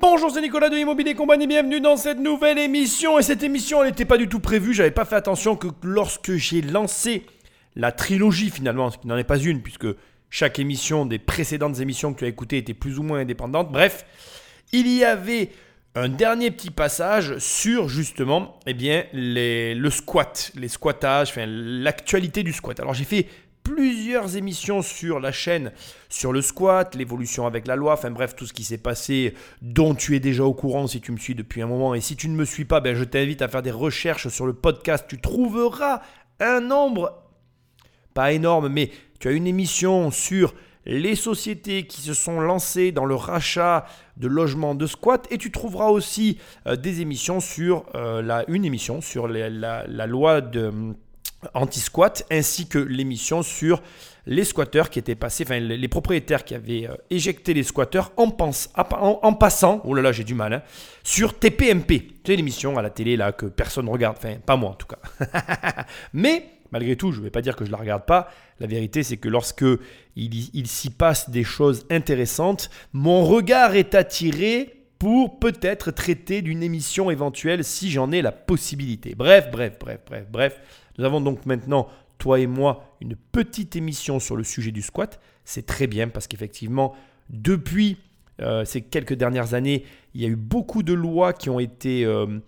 Bonjour, c'est Nicolas de Immobilier Compagnie, bienvenue dans cette nouvelle émission. Et cette émission, elle n'était pas du tout prévue, j'avais pas fait attention que lorsque j'ai lancé la trilogie finalement, ce qui n'en est pas une, puisque chaque émission des précédentes émissions que tu as écoutées était plus ou moins indépendante. Bref, il y avait un dernier petit passage sur justement eh bien, les, le squat, les squattages, enfin, l'actualité du squat. Alors j'ai fait plusieurs émissions sur la chaîne sur le squat, l'évolution avec la loi, enfin bref, tout ce qui s'est passé dont tu es déjà au courant si tu me suis depuis un moment. Et si tu ne me suis pas, ben, je t'invite à faire des recherches sur le podcast. Tu trouveras un nombre, pas énorme, mais tu as une émission sur les sociétés qui se sont lancées dans le rachat de logements de squat et tu trouveras aussi euh, des émissions sur euh, la, une émission sur la, la, loi de anti-squat, ainsi que l'émission sur les squatteurs qui étaient passés, enfin les propriétaires qui avaient euh, éjecté les squatteurs en, passant, oh là là j'ai du mal, hein, sur TPMP. C'est l'émission à la télé là que personne ne regarde, enfin pas moi en tout cas. Mais malgré tout, je ne vais pas dire que je ne la regarde pas. La vérité c'est que lorsque il s'y passe des choses intéressantes, mon regard est attiré pour peut-être traiter d'une émission éventuelle si j'en ai la possibilité. Bref, bref, bref, bref, bref. Nous avons donc maintenant, toi et moi, une petite émission sur le sujet du squat. C'est très bien parce qu'effectivement, depuis euh, ces quelques dernières années, il y a eu beaucoup de lois qui ont été euh,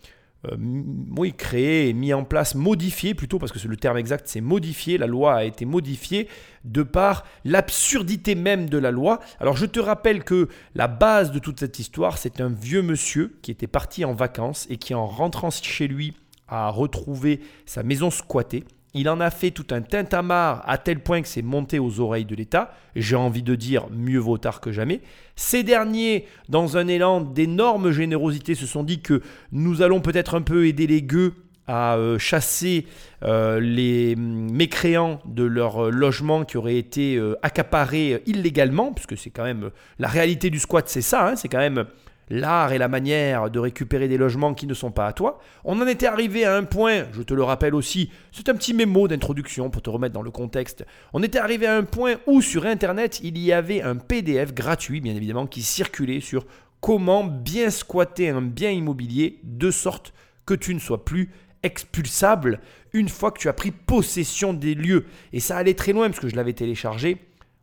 euh, créées, mises en place, modifiées plutôt, parce que le terme exact, c'est modifié. La loi a été modifiée de par l'absurdité même de la loi. Alors je te rappelle que la base de toute cette histoire, c'est un vieux monsieur qui était parti en vacances et qui en rentrant chez lui a retrouvé sa maison squattée. Il en a fait tout un tintamarre à tel point que c'est monté aux oreilles de l'État. J'ai envie de dire mieux vaut tard que jamais. Ces derniers, dans un élan d'énorme générosité, se sont dit que nous allons peut-être un peu aider les gueux à euh, chasser euh, les mécréants de leur euh, logement qui auraient été accaparés illégalement, puisque c'est quand même la réalité du squat, c'est ça, hein, c'est quand même l'art et la manière de récupérer des logements qui ne sont pas à toi. On en était arrivé à un point, je te le rappelle aussi, c'est un petit mémo d'introduction pour te remettre dans le contexte. On était arrivé à un point où sur Internet, il y avait un PDF gratuit, bien évidemment, qui circulait sur comment bien squatter un bien immobilier de sorte que tu ne sois plus expulsable une fois que tu as pris possession des lieux. Et ça allait très loin parce que je l'avais téléchargé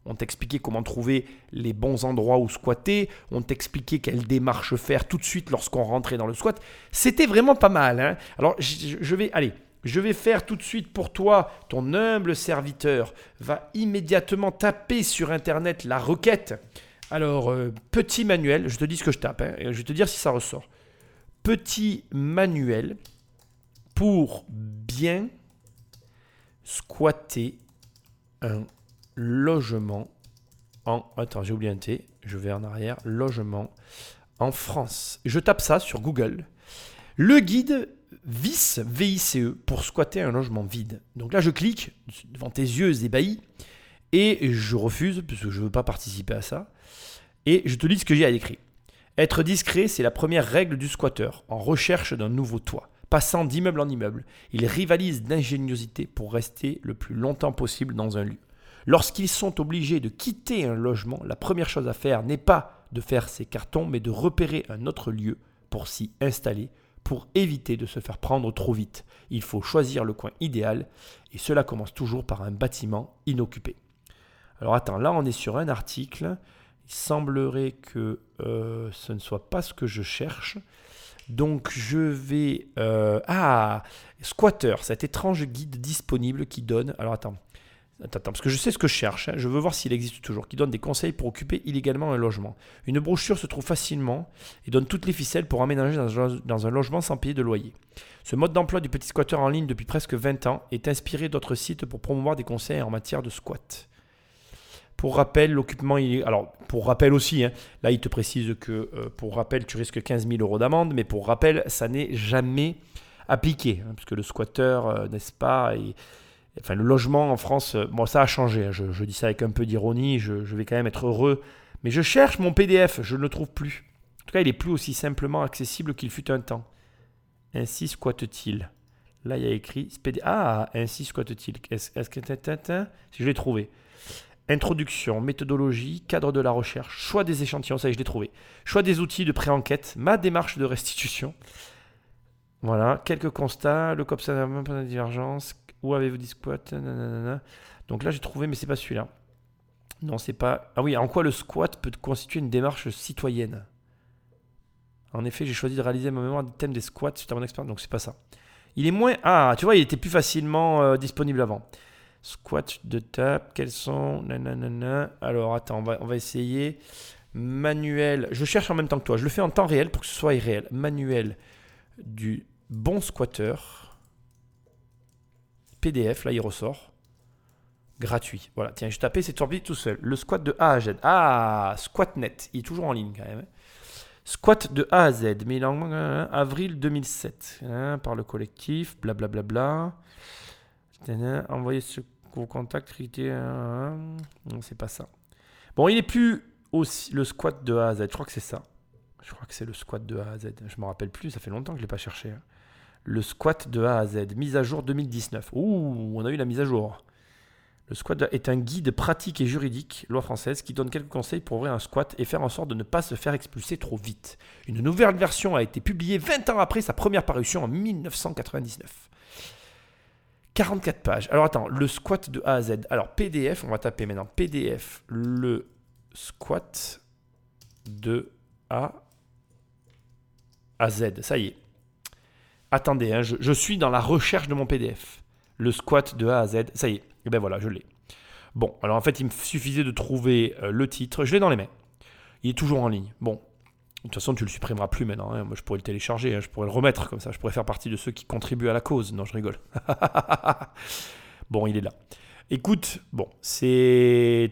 on t'expliquait comment trouver les bons endroits où squatter. On t'expliquait quelle démarche faire tout de suite lorsqu'on rentrait dans le squat. C'était vraiment pas mal. Hein. Alors, je vais, allez, je vais faire tout de suite pour toi, ton humble serviteur va immédiatement taper sur Internet la requête. Alors, euh, petit manuel, je te dis ce que je tape, hein, je vais te dire si ça ressort. Petit manuel pour bien squatter un logement en. Attends, T. Je vais en arrière. Logement en France. Je tape ça sur Google. Le guide VICE, VICE, pour squatter un logement vide. Donc là, je clique devant tes yeux ébahis et je refuse parce que je ne veux pas participer à ça. Et je te lis ce que j'ai à écrit. Être discret, c'est la première règle du squatteur en recherche d'un nouveau toit. Passant d'immeuble en immeuble, il rivalise d'ingéniosité pour rester le plus longtemps possible dans un lieu. Lorsqu'ils sont obligés de quitter un logement, la première chose à faire n'est pas de faire ses cartons, mais de repérer un autre lieu pour s'y installer, pour éviter de se faire prendre trop vite. Il faut choisir le coin idéal, et cela commence toujours par un bâtiment inoccupé. Alors attends, là on est sur un article. Il semblerait que euh, ce ne soit pas ce que je cherche. Donc je vais... Euh, ah Squatter, cet étrange guide disponible qui donne... Alors attends, Attends, parce que je sais ce que je cherche, hein. je veux voir s'il existe toujours, qui donne des conseils pour occuper illégalement un logement. Une brochure se trouve facilement et donne toutes les ficelles pour aménager dans un logement sans payer de loyer. Ce mode d'emploi du petit squatteur en ligne depuis presque 20 ans est inspiré d'autres sites pour promouvoir des conseils en matière de squat. Pour rappel, l'occupement Alors, pour rappel aussi, hein, là, il te précise que euh, pour rappel, tu risques 15 000 euros d'amende, mais pour rappel, ça n'est jamais appliqué, hein, puisque le squatteur, euh, n'est-ce pas, Enfin, le logement en France, euh, bon, ça a changé. Hein. Je, dis ça avec un peu d'ironie. Je, vais quand même être heureux. Mais je cherche mon PDF. Je ne le trouve plus. En tout cas, il est plus aussi simplement accessible qu'il fut un temps. Ainsi squatte-t-il. Là, il y a écrit Ah, ainsi squatte-t-il. Est-ce que. Si je l'ai trouvé. Introduction, méthodologie, cadre de la recherche, choix des échantillons, ça y est, je l'ai trouvé. Choix des outils de pré-enquête, ma démarche de restitution. Voilà, quelques constats, le COPS divergence, où avez-vous dit squat Donc là, j'ai trouvé, mais c'est pas celui-là. Non, c'est pas. Ah oui, en quoi le squat peut constituer une démarche citoyenne? En effet, j'ai choisi de réaliser ma mémoire du thème des squats suite à mon expérience, donc c'est pas ça. Il est moins. Ah, tu vois, il était plus facilement euh, disponible avant. Squat de table, quels sont. Nanana. Alors, attends, on va, on va essayer. Manuel. Je cherche en même temps que toi. Je le fais en temps réel pour que ce soit irréel. Manuel du bon squatter. PDF, là il ressort. Gratuit. Voilà, tiens, je tapais, c'est tombé tout seul. Le squat de A à Z. Ah, SquatNet. Il est toujours en ligne quand même. Hein. Squat de A à Z. Mais il en hein, avril 2007. Hein, par le collectif. Blablabla. Bla, bla, bla. Envoyez ce vos contacts. Non, c'est pas ça. Bon, il est plus aussi le squat de A à Z. Je crois que c'est ça. Je crois que c'est le squat de A à Z. Je me rappelle plus, ça fait longtemps que je l'ai pas cherché. Hein. Le squat de A à Z, mise à jour 2019. Ouh, on a eu la mise à jour. Le squat est un guide pratique et juridique, loi française, qui donne quelques conseils pour ouvrir un squat et faire en sorte de ne pas se faire expulser trop vite. Une nouvelle version a été publiée 20 ans après sa première parution en 1999. 44 pages. Alors attends, le squat de A à Z. Alors PDF, on va taper maintenant PDF, le squat de A à Z. Ça y est. Attendez, hein, je, suis dans la recherche de mon PDF. Le squat de A à Z. Ça y est. Et eh ben voilà, je l'ai. Bon, alors en fait, il me suffisait de trouver euh, le titre. Je l'ai dans les mains. Il est toujours en ligne. Bon, de toute façon, tu le supprimeras plus maintenant. Hein. Moi, je pourrais le télécharger. Hein. Je pourrais le remettre comme ça. Je pourrais faire partie de ceux qui contribuent à la cause. Non, je rigole. bon, il est là. Écoute, bon, c'est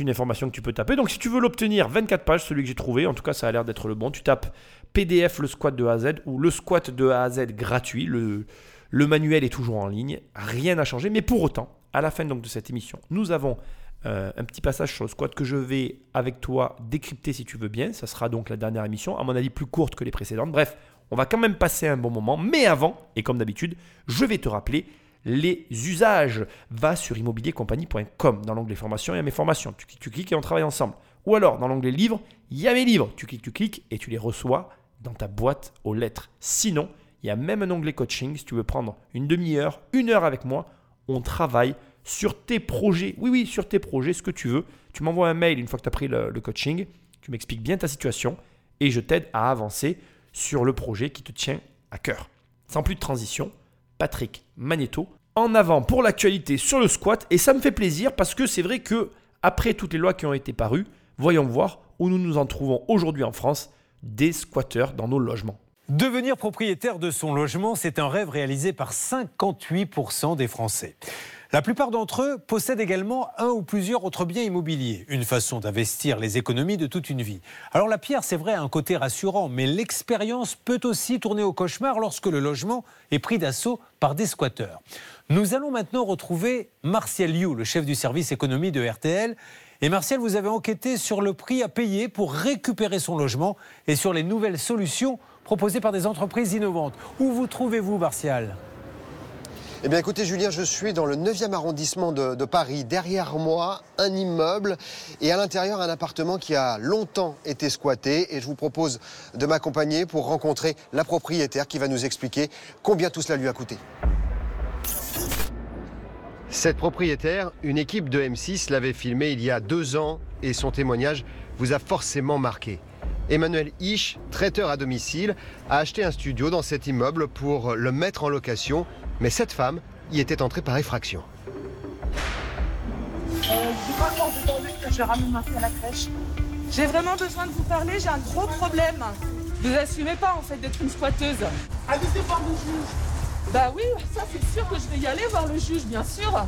une information que tu peux taper. Donc, si tu veux l'obtenir, 24 pages, celui que j'ai trouvé, en tout cas, ça a l'air d'être le bon. Tu tapes PDF le squat de A à Z ou le squat de A à Z gratuit. Le, manuel est toujours en ligne, rien n'a changé. Mais pour autant, à la fin donc de cette émission, nous avons euh, un petit passage sur le squat que je vais avec toi décrypter si tu veux bien. Ça sera donc la dernière émission, à mon avis plus courte que les précédentes. Bref, on va quand même passer un bon moment. Mais avant, et comme d'habitude, je vais te rappeler les usages. Va sur immobiliercompagnie.com. Dans l'onglet formation, il y a mes formations. Tu cliques, tu cliques et on travaille ensemble. Ou alors, dans l'onglet livres, il y a mes livres. Tu cliques, tu cliques et tu les reçois dans ta boîte aux lettres. Sinon, il y a même un onglet coaching si tu veux prendre une demi-heure, une heure avec moi. On travaille sur tes projets. Oui, oui, sur tes projets, ce que tu veux. Tu m'envoies un mail une fois que tu as pris le, coaching. Tu m'expliques bien ta situation et je t'aide à avancer sur le projet qui te tient à cœur. Sans plus de transition, Patrick Magneto en avant pour l'actualité sur le squat et ça me fait plaisir parce que c'est vrai que après toutes les lois qui ont été parues, voyons voir où nous nous en trouvons aujourd'hui en France des squatteurs dans nos logements. Devenir propriétaire de son logement, c'est un rêve réalisé par 58% des Français. La plupart d'entre eux possèdent également un ou plusieurs autres biens immobiliers, une façon d'investir les économies de toute une vie. Alors la pierre, c'est vrai, a un côté rassurant, mais l'expérience peut aussi tourner au cauchemar lorsque le logement est pris d'assaut par des squatteurs. Nous allons maintenant retrouver Martial You, le chef du service économie de RTL, et Martial, vous avez enquêté sur le prix à payer pour récupérer son logement et sur les nouvelles solutions proposées par des entreprises innovantes. Où vous trouvez-vous, Martial? Eh bien écoutez Julien, je suis dans le 9e arrondissement de, de, Paris. Derrière moi, un immeuble et à l'intérieur un appartement qui a longtemps été squatté. Et je vous propose de m'accompagner pour rencontrer la propriétaire qui va nous expliquer combien tout cela lui a coûté. Cette propriétaire, une équipe de M6 l'avait filmée il y a deux ans et son témoignage vous a forcément marqué. Emmanuel Hisch, traiteur à domicile, a acheté un studio dans cet immeuble pour le mettre en location, mais cette femme y était entrée par effraction. Euh, je ramène ma fille à la crèche. J'ai vraiment besoin de vous parler, j'ai un gros problème. Vous assumez pas en fait d'être une squatteuse. Allez voir le juge. Bah oui, ça c'est sûr que je vais y aller voir le juge, bien sûr.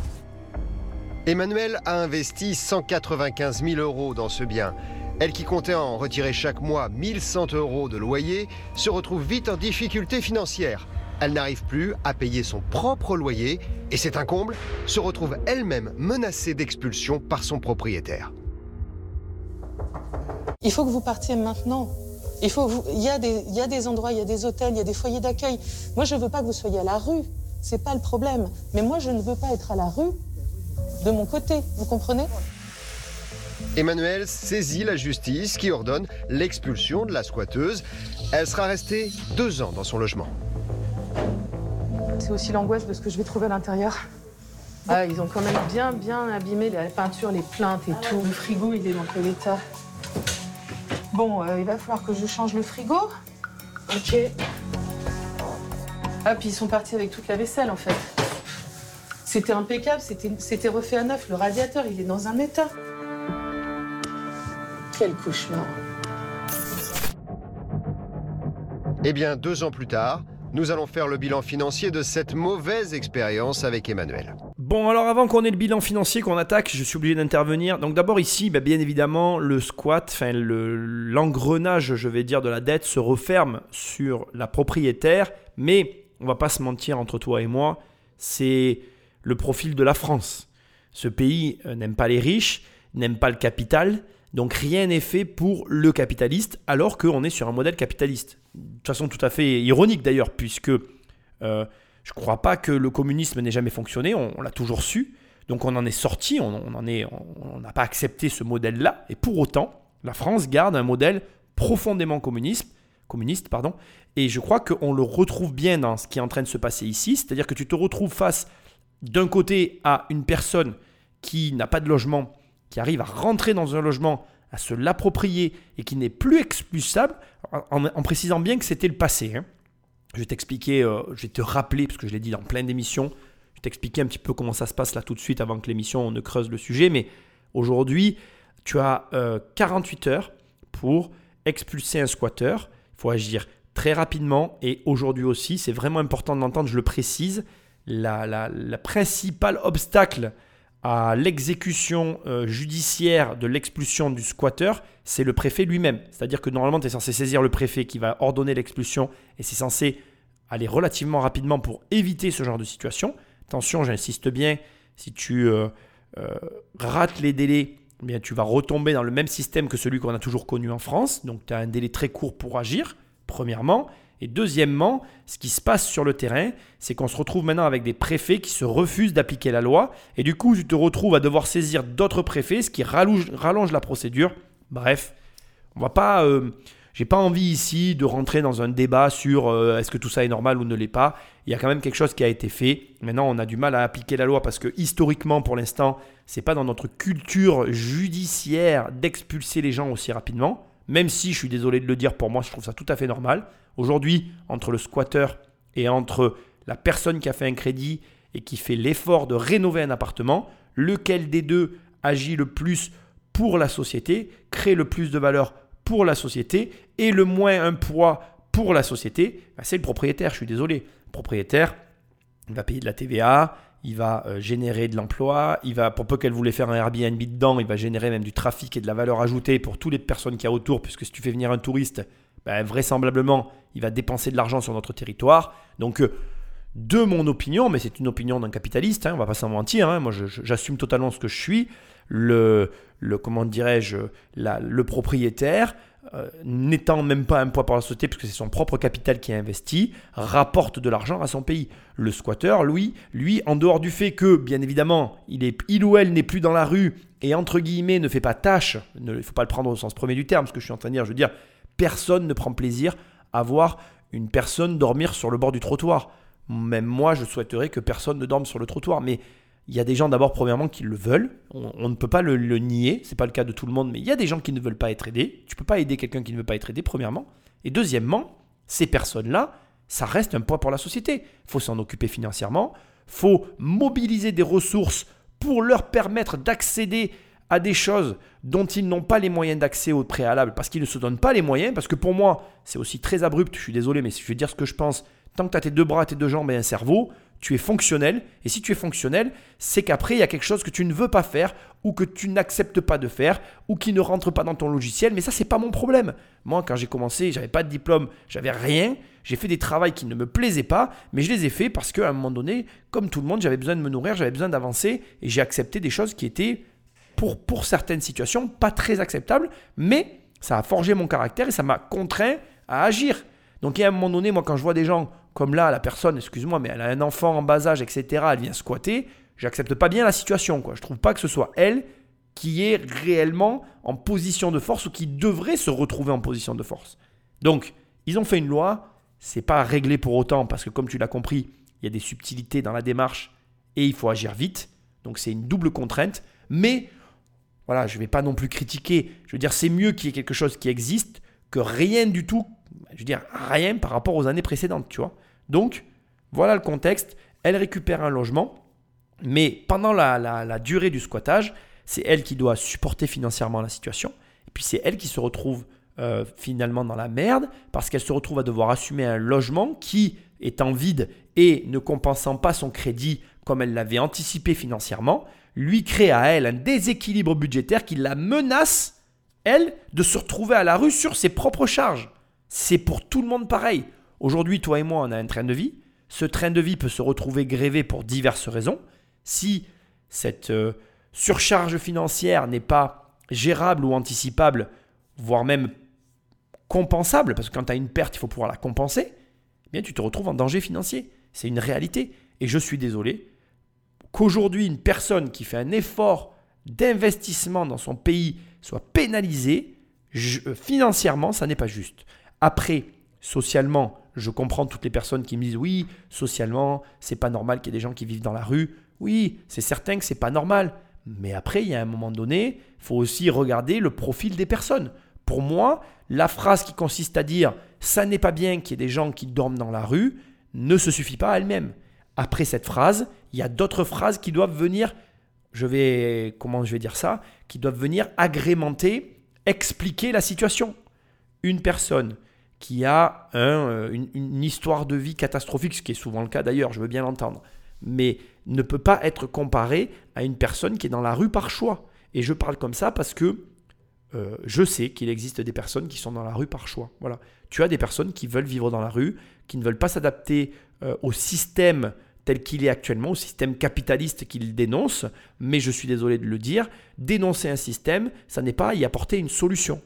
Emmanuel a investi 195 000 euros dans ce bien. Elle qui comptait en retirer chaque mois 1100 euros de loyer se retrouve vite en difficulté financière. Elle n'arrive plus à payer son propre loyer et c'est un comble, se retrouve elle-même menacée d'expulsion par son propriétaire. Il faut que vous partiez maintenant. Il, faut il, y a des, il y a des endroits, il y a des hôtels, il y a des foyers d'accueil. Moi, je ne veux pas que vous soyez à la rue. C'est pas le problème. Mais moi, je ne veux pas être à la rue de mon côté. Vous comprenez? Emmanuel saisit la justice qui ordonne l'expulsion de la squatteuse. Elle sera restée deux ans dans son logement. C'est aussi l'angoisse de ce que je vais trouver à l'intérieur. Ah, ils ont quand même bien, bien abîmé les peintures, les plaintes et tout. Le frigo, il est dans quel état? Bon, euh, il va falloir que je change le frigo. Ok. Ah, puis ils sont partis avec toute la vaisselle, en fait. C'était impeccable, c'était refait à neuf. Le radiateur, il est dans un état. Quel cauchemar. Eh bien, deux ans plus tard, nous allons faire le bilan financier de cette mauvaise expérience avec Emmanuel. Bon, alors avant qu'on ait le bilan financier qu'on attaque, je suis obligé d'intervenir. Donc d'abord ici, bah, bien évidemment, le squat, l'engrenage, je vais dire, de la dette se referme sur la propriétaire. Mais on va pas se mentir entre toi et moi, c'est le profil de la France. Ce pays euh, n'aime pas les riches, n'aime pas le capital, donc rien n'est fait pour le capitaliste, alors qu'on est sur un modèle capitaliste. De toute façon tout à fait ironique d'ailleurs, puisque euh, je ne crois pas que le communisme n'ait jamais fonctionné, on, l'a toujours su, donc on en est sorti, on n'a pas accepté ce modèle-là, et pour autant, la France garde un modèle profondément communiste, communiste pardon, et je crois qu'on le retrouve bien dans ce qui est en train de se passer ici, c'est-à-dire que tu te retrouves face d'un côté à une personne qui n'a pas de logement, qui arrive à rentrer dans un logement, à se l'approprier et qui n'est plus expulsable, en, précisant bien que c'était le passé. Hein. Je vais t'expliquer, euh, je vais te rappeler, parce que je l'ai dit dans plein d'émissions, je vais t'expliquer un petit peu comment ça se passe là tout de suite avant que l'émission ne creuse le sujet. Mais aujourd'hui, tu as 48 euh, heures pour expulser un squatter. Il faut agir très rapidement et aujourd'hui aussi, c'est vraiment important de l'entendre, je le précise, la, la, la obstacle à l'exécution euh, judiciaire de l'expulsion du squatter, c'est le préfet lui-même. C'est-à-dire que normalement, tu es censé saisir le préfet qui va ordonner l'expulsion et c'est censé aller relativement rapidement pour éviter ce genre de situation. Attention, j'insiste bien, si tu euh, euh, rates les délais, eh bien, tu vas retomber dans le même système que celui qu'on a toujours connu en France. Donc tu as un délai très court pour agir, premièrement. Et deuxièmement, ce qui se passe sur le terrain, c'est qu'on se retrouve maintenant avec des préfets qui se refusent d'appliquer la loi. Et du coup, tu te retrouves à devoir saisir d'autres préfets, ce qui rallonge, la procédure. Bref, on va pas. Euh, j'ai pas envie ici de rentrer dans un débat sur euh, est-ce que tout ça est normal ou ne l'est pas. Il y a quand même quelque chose qui a été fait. Maintenant, on a du mal à appliquer la loi parce que historiquement, pour l'instant, c'est pas dans notre culture judiciaire d'expulser les gens aussi rapidement. Même si, je suis désolé de le dire, pour moi, je trouve ça tout à fait normal. Aujourd'hui, entre le squatter et entre la personne qui a fait un crédit et qui fait l'effort de rénover un appartement, lequel des deux agit le plus pour la société, crée le plus de valeur pour la société et le moins un poids pour la société, bah, c'est le propriétaire, je suis désolé. Le propriétaire, il va payer de la TVA, il va euh, générer de l'emploi, il va, pour peu qu'elle voulait faire un Airbnb dedans, il va générer même du trafic et de la valeur ajoutée pour toutes les personnes qui y a autour, puisque si tu fais venir un touriste, ben, vraisemblablement, il va dépenser de l'argent sur notre territoire. Donc, euh, de mon opinion, mais c'est une opinion d'un capitaliste, hein, on va pas s'en mentir, hein, moi j'assume totalement ce que je suis, le, le comment dirais-je, le propriétaire, euh, n'étant même pas un poids pour la société, puisque c'est son propre capital qui est investi, rapporte de l'argent à son pays. Le squatter, lui, lui, en dehors du fait que, bien évidemment, il, est, il ou elle n'est plus dans la rue et, entre guillemets, ne fait pas tâche, il ne faut pas le prendre au sens premier du terme, ce que je suis en train de dire, je veux dire, personne ne prend plaisir à voir une personne dormir sur le bord du trottoir. Même moi, je souhaiterais que personne ne dorme sur le trottoir, mais il y a des gens d'abord, premièrement, qui le veulent. On, ne peut pas le, le nier. C'est pas le cas de tout le monde, mais il y a des gens qui ne veulent pas être aidés. Tu peux pas aider quelqu'un qui ne veut pas être aidé, premièrement. Et deuxièmement, ces personnes-là, ça reste un poids pour la société. Il faut s'en occuper financièrement. faut mobiliser des ressources pour leur permettre d'accéder à des choses dont ils n'ont pas les moyens d'accès au préalable parce qu'ils ne se donnent pas les moyens. Parce que pour moi, c'est aussi très abrupt. Je suis désolé, mais si je veux dire ce que je pense, tant que tu as tes deux bras, tes deux jambes et un cerveau, tu es fonctionnel. Et si tu es fonctionnel, c'est qu'après, il y a quelque chose que tu ne veux pas faire ou que tu n'acceptes pas de faire ou qui ne rentre pas dans ton logiciel. Mais ça, c'est pas mon problème. Moi, quand j'ai commencé, j'avais pas de diplôme, j'avais rien. J'ai fait des travaux qui ne me plaisaient pas, mais je les ai faits parce qu'à un moment donné, comme tout le monde, j'avais besoin de me nourrir, j'avais besoin d'avancer et j'ai accepté des choses qui étaient, pour, pour certaines situations, pas très acceptables, mais ça a forgé mon caractère et ça m'a contraint à agir. Donc, à un moment donné, moi, quand je vois des gens comme là, la personne, excuse-moi, mais elle a un enfant en bas âge, etc., elle vient squatter, j'accepte pas bien la situation. Quoi. Je trouve pas que ce soit elle qui est réellement en position de force ou qui devrait se retrouver en position de force. Donc, ils ont fait une loi, c'est pas réglé pour autant parce que comme tu l'as compris, il y a des subtilités dans la démarche et il faut agir vite. Donc c'est une double contrainte, mais voilà, je ne vais pas non plus critiquer. Je veux dire, c'est mieux qu'il y ait quelque chose qui existe que rien du tout. Je veux dire, rien par rapport aux années précédentes, tu vois. Donc, voilà le contexte. Elle récupère un logement, mais pendant la, durée du squattage, c'est elle qui doit supporter financièrement la situation. Et puis c'est elle qui se retrouve euh, finalement dans la merde parce qu'elle se retrouve à devoir assumer un logement qui, étant vide et ne compensant pas son crédit comme elle l'avait anticipé financièrement, lui crée à elle un déséquilibre budgétaire qui la menace, elle, de se retrouver à la rue sur ses propres charges. C'est pour tout le monde pareil. Aujourd'hui, toi et moi, on a un train de vie. Ce train de vie peut se retrouver grévé pour diverses raisons. Si cette euh, surcharge financière n'est pas gérable ou anticipable, voire même compensable, parce que quand tu as une perte, il faut pouvoir la compenser, eh bien tu te retrouves en danger financier. C'est une réalité. Et je suis désolé qu'aujourd'hui, une personne qui fait un effort d'investissement dans son pays soit pénalisée, euh, financièrement, ça n'est pas juste. Après, socialement, je comprends toutes les personnes qui me disent oui, socialement, c'est pas normal qu'il y ait des gens qui vivent dans la rue. Oui, c'est certain que c'est pas normal. Mais après, il y a un moment donné, il faut aussi regarder le profil des personnes. Pour moi, la phrase qui consiste à dire ça n'est pas bien qu'il y ait des gens qui dorment dans la rue ne se suffit pas à elle-même. Après cette phrase, il y a d'autres phrases qui doivent venir, je vais, comment je vais dire ça, qui doivent venir agrémenter, expliquer la situation. Une personne qui a euh, une, histoire de vie catastrophique, ce qui est souvent le cas d'ailleurs, je veux bien l'entendre, mais ne peut pas être comparée à une personne qui est dans la rue par choix. Et je parle comme ça parce que euh, je sais qu'il existe des personnes qui sont dans la rue par choix. Voilà. Tu as des personnes qui veulent vivre dans la rue, qui ne veulent pas s'adapter euh, au système tel qu'il est actuellement, au système capitaliste qu'il dénonce, mais je suis désolé de le dire, dénoncer un système, ça n'est pas y apporter une solution.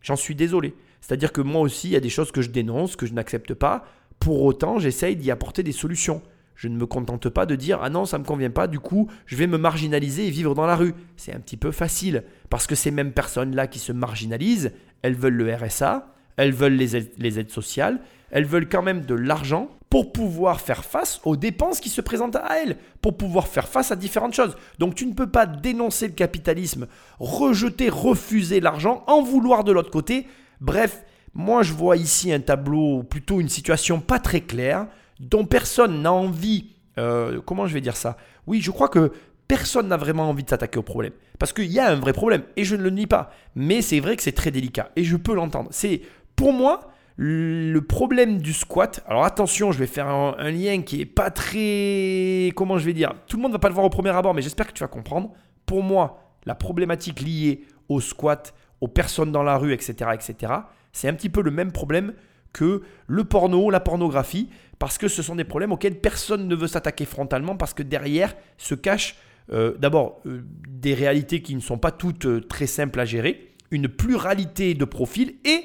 J'en suis désolé. C'est-à-dire que moi aussi, il y a des choses que je dénonce, que je n'accepte pas. Pour autant, j'essaye d'y apporter des solutions. Je ne me contente pas de dire ah non, ça ne me convient pas, du coup, je vais me marginaliser et vivre dans la rue. C'est un petit peu facile parce que ces mêmes personnes-là qui se marginalisent, elles veulent le RSA, elles veulent les aides, les aides sociales, elles veulent quand même de l'argent pour pouvoir faire face aux dépenses qui se présentent à elles, pour pouvoir faire face à différentes choses. Donc tu ne peux pas dénoncer le capitalisme, rejeter, refuser l'argent, en vouloir de l'autre côté. Bref, moi je vois ici un tableau, plutôt une situation pas très claire, dont personne n'a envie... Euh, comment je vais dire ça? Oui, je crois que personne n'a vraiment envie de s'attaquer au problème. Parce qu'il y a un vrai problème, et je ne le nie pas. Mais c'est vrai que c'est très délicat, et je peux l'entendre. C'est, pour moi, le problème du squat, alors attention, je vais faire un, lien qui est pas très. Comment je vais dire Tout le monde va pas le voir au premier abord, mais j'espère que tu vas comprendre. Pour moi, la problématique liée au squat, aux personnes dans la rue, etc., etc., c'est un petit peu le même problème que le porno, la pornographie, parce que ce sont des problèmes auxquels personne ne veut s'attaquer frontalement, parce que derrière se cachent euh, d'abord euh, des réalités qui ne sont pas toutes euh, très simples à gérer, une pluralité de profils et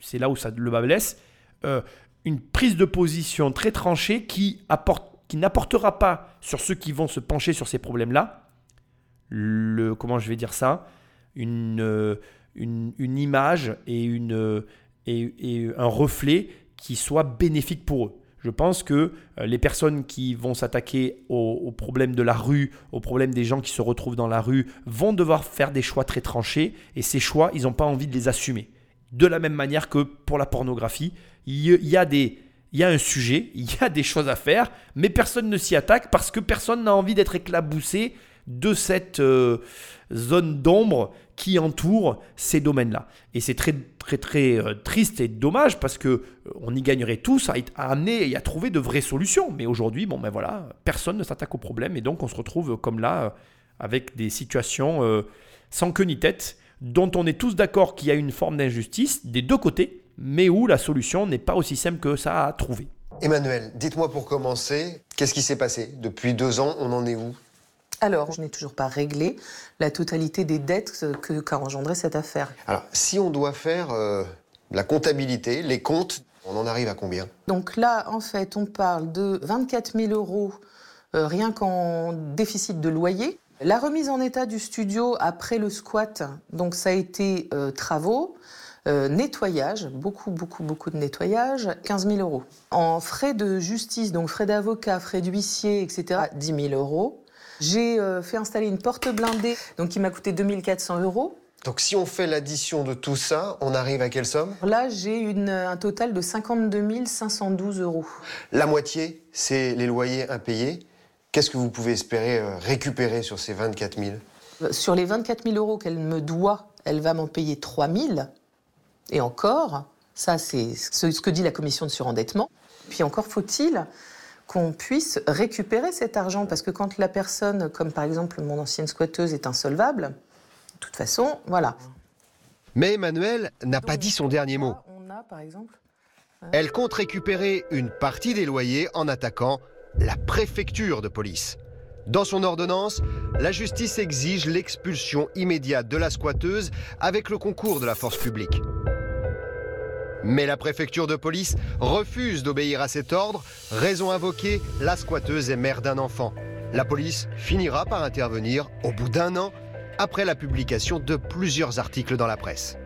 c'est là où ça le bas blesse, euh, une prise de position très tranchée qui, apporte, qui n'apportera pas sur ceux qui vont se pencher sur ces problèmes-là, le, comment je vais dire ça, une, euh, une, image et, une, et, un reflet qui soit bénéfique pour eux. Je pense que euh, les personnes qui vont s'attaquer aux, aux problèmes de la rue, aux problèmes des gens qui se retrouvent dans la rue, vont devoir faire des choix très tranchés et ces choix, ils n'ont pas envie de les assumer. De la même manière que pour la pornographie, il y a des, il y a un sujet, il y a des choses à faire, mais personne ne s'y attaque parce que personne n'a envie d'être éclaboussé de cette euh, zone d'ombre qui entoure ces domaines-là. Et c'est très très très euh, triste et dommage parce que euh, on y gagnerait tous à, amener et à trouver de vraies solutions. Mais aujourd'hui, bon ben voilà, personne ne s'attaque au problème et donc on se retrouve comme là avec des situations sans queue ni tête dont on est tous d'accord qu'il y a une forme d'injustice des deux côtés, mais où la solution n'est pas aussi simple que ça à trouver. Emmanuel, dites-moi pour commencer, qu'est-ce qui s'est passé Depuis deux ans, on en est où alors, je n'ai toujours pas réglé la totalité des dettes qu'a engendré cette affaire. Alors, si on doit faire euh, la comptabilité, les comptes, on en arrive à combien Donc là, en fait, on parle de 24 000 euros euh, rien qu'en déficit de loyer. La remise en état du studio après le squat, donc ça a été euh, travaux, euh, nettoyage, beaucoup, beaucoup, beaucoup de nettoyage, 15 000 euros. En frais de justice, donc frais d'avocat, frais d'huissier, etc., 10 000 euros. J'ai euh, fait installer une porte blindée, donc qui m'a coûté 2400 euros. Donc si on fait l'addition de tout ça, on arrive à quelle somme? Là, j'ai un total de 52 512 euros. La moitié, c'est les loyers impayés. Qu'est-ce que vous pouvez espérer euh, récupérer sur ces 24 000 Euh, Sur les 24 000 euros qu'elle me doit, elle va m'en payer 3 000. Et encore, ça c'est ce ce que dit la commission de surendettement. Puis encore faut-il qu'on puisse récupérer cet argent, parce que quand la personne, comme par exemple mon ancienne squatteuse, est insolvable, de toute façon, voilà. Mais Emmanuel n'a pas dit son dernier mot. On a par exemple Elle compte récupérer une partie des loyers en attaquant la préfecture de police. Dans son ordonnance, la justice exige l'expulsion immédiate de la squatteuse avec le concours de la force publique. Mais la préfecture de police refuse d'obéir à cet ordre, raison invoquée, la squatteuse est mère d'un enfant. La police finira par intervenir au bout d'un an, après la publication de plusieurs articles dans la presse.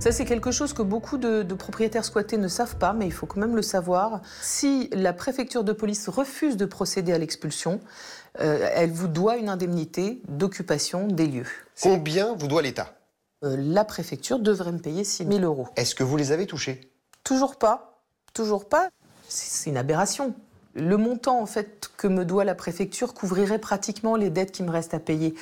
Ça, c'est quelque chose que beaucoup de, de propriétaires squattés ne savent pas, mais il faut quand même le savoir. Si la préfecture de police refuse de procéder à l'expulsion, euh, elle vous doit une indemnité d'occupation des lieux. Combien vous doit l'État? Euh, la préfecture devrait me payer 6 000 euros. Est-ce que vous les avez touchés? Toujours pas. Toujours pas. C'est c'est une aberration. Le montant en fait que me doit la préfecture couvrirait pratiquement les dettes qui me restent à payer.